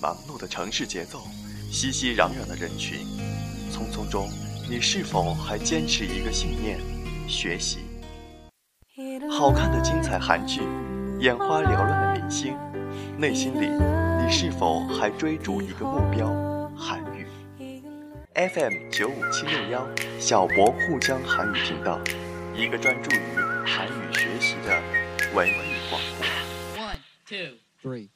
忙碌的城市节奏，熙熙攘攘的人群，匆匆中，你是否还坚持一个信念：学习？好看的精彩韩剧，眼花缭乱的明星，内心里，你是否还追逐一个目标：韩语？FM 九五七六幺小博沪江韩语频道，一个专注于韩语学习的文艺广播。One, two, three.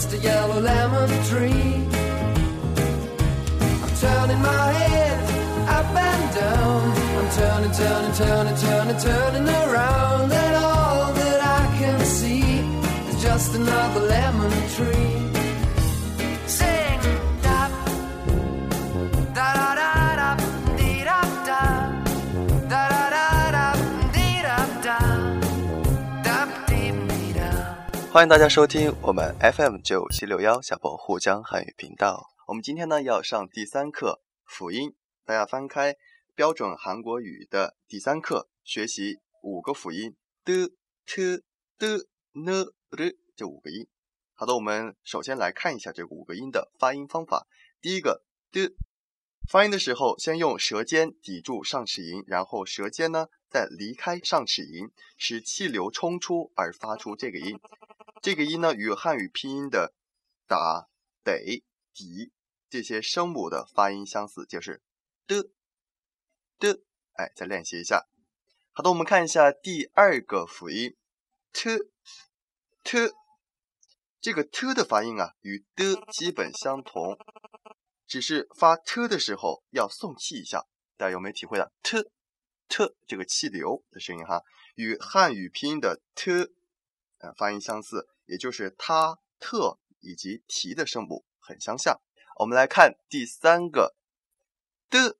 just a yellow lemon tree. I'm turning my head up and down. I'm turning, turning, turning, turning, turning around, and all that I can see is just another lemon tree. 欢迎大家收听我们 FM 九七六幺小博沪江汉语频道。我们今天呢要上第三课辅音，大家翻开标准韩国语的第三课，学习五个辅音的、t、的、呢、的这五个音。好的，我们首先来看一下这五个音的发音方法。第一个的，发音的时候先用舌尖抵住上齿龈，然后舌尖呢再离开上齿龈，使气流冲出而发出这个音。这个音呢与汉语拼音的打、得、底这些声母的发音相似，就是的、的。哎，再练习一下。好的，我们看一下第二个辅音 t t。这个 t 的发音啊，与的基本相同，只是发 t 的时候要送气一下。大家有没有体会到 t t 这个气流的声音哈？与汉语拼音的 t 呃发音相似，也就是它、特以及提的声母很相像。我们来看第三个的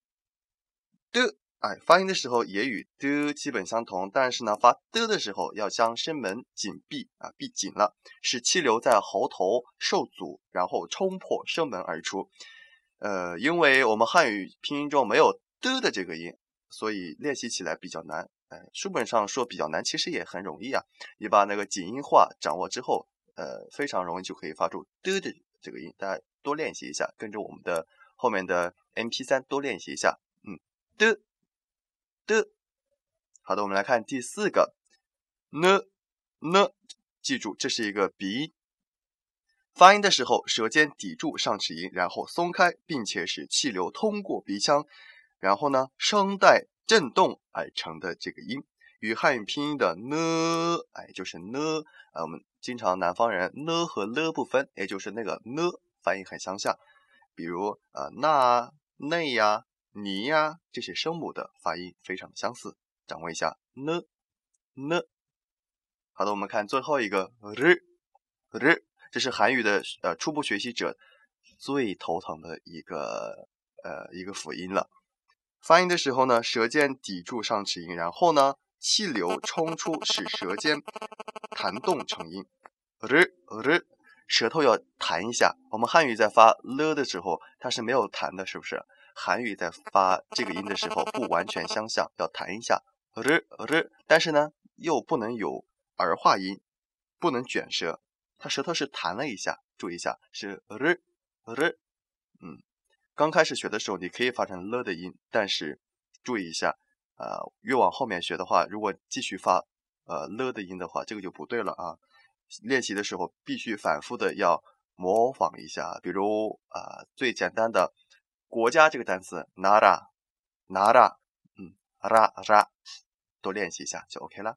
的，哎，发音的时候也与的基本相同，但是呢，发的的时候要将声门紧闭啊，闭紧了，使气流在喉头受阻，然后冲破声门而出。呃，因为我们汉语拼音中没有的的这个音，所以练习起来比较难。哎，书本上说比较难，其实也很容易啊。你把那个紧音化掌握之后，呃，非常容易就可以发出的的这个音。大家多练习一下，跟着我们的后面的 MP3 多练习一下。嗯，的的。好的，我们来看第四个呢呢，记住这是一个鼻音。发音的时候，舌尖抵住上齿龈，然后松开，并且使气流通过鼻腔，然后呢，声带震动而成的这个音，与汉语拼音的呢，哎，就是呢，呃，我们经常南方人呢和了不分，也就是那个呢，发音很相像。比如呃，那、内呀、你呀这些声母的发音非常的相似，掌握一下呢呢。好的，我们看最后一个日日。这是韩语的呃初步学习者最头疼的一个呃一个辅音了。发音的时候呢，舌尖抵住上齿龈，然后呢，气流冲出，使舌尖弹动成音。呃，呃，舌头要弹一下。我们汉语在发了的时候，它是没有弹的，是不是？韩语在发这个音的时候不完全相像，要弹一下。呃，呃，但是呢，又不能有儿化音，不能卷舌。它舌头是弹了一下，注意一下，是日日，嗯，刚开始学的时候你可以发成了的音，但是注意一下，呃，越往后面学的话，如果继续发呃了的音的话，这个就不对了啊。练习的时候必须反复的要模仿一下。比如啊、最简单的国家这个单词 nara nara，嗯，ra ra，多练习一下就 OK 了。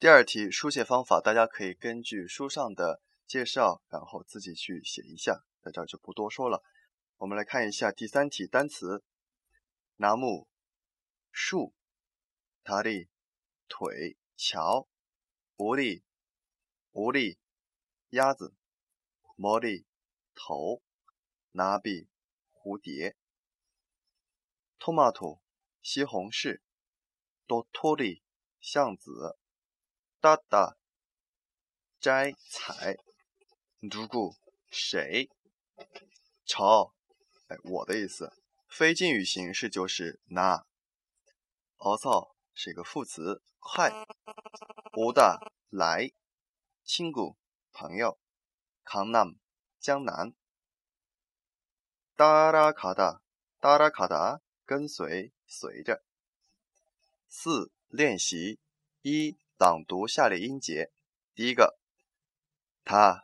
第二题书写方法，大家可以根据书上的介绍，然后自己去写一下，在这儿就不多说了。我们来看一下第三题单词：拿木、树、塔里、腿、桥、无力、无力、鸭子、魔力、头、拿比、蝴蝶、tomato、西红柿、dotori、橡子。哒哒，摘采，누구谁？朝，哎，我的意思。非敬语形式就是나。어서是一个副词，快。오다来，친구朋友。강남江南。따라가다따라가다跟随，随着。四练习一。朗读下列音节。第一个，다、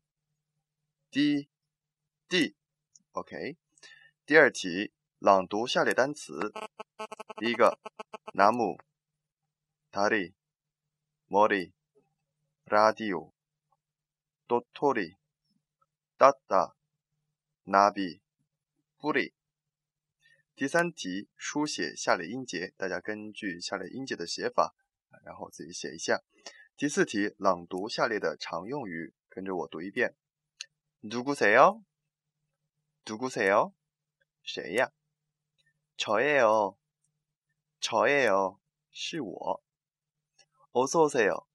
디, 디. OK。第二题，朗读下列单词。第一个，나무다리머리라디오도토리따다나비뿌리第三题，书写下列音节，大家根据下列音节的写法，然后自己写一下。第四题，朗读下列的常用语，跟着我读一遍。 누구세 요？ 누구세 요？ 谁呀？저예 요， 저예 요， 是我。어서오세 요，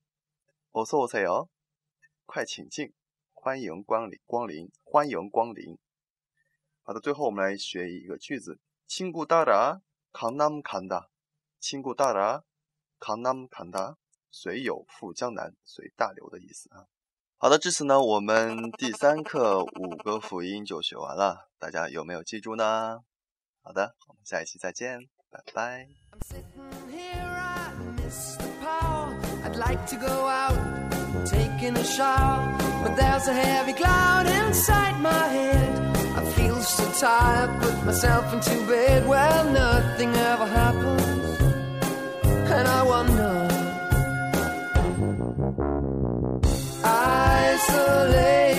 어서오세 요， 快请进，欢迎光临，光临，欢迎光临。好的，最后我们来学一个句子：친구따라강남간 다。 친구따라강남간 다。 随友赴江南，随大流的意思啊。 好的，至此呢，我们第三课五个辅音就学完了，大家有没有记住呢？好的，我们下一期再见，拜拜。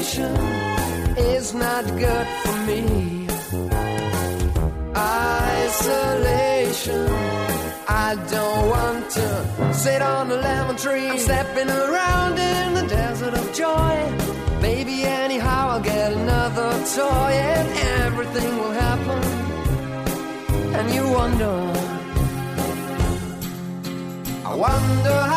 Isolation is not good for me. Isolation, I don't want to sit on a lemon tree. I'm stepping around in the desert of joy. Maybe anyhow I'll get another toy and everything will happen. And you wonder, I wonder how,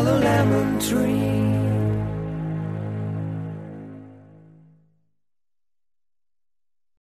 yellow lemon tree.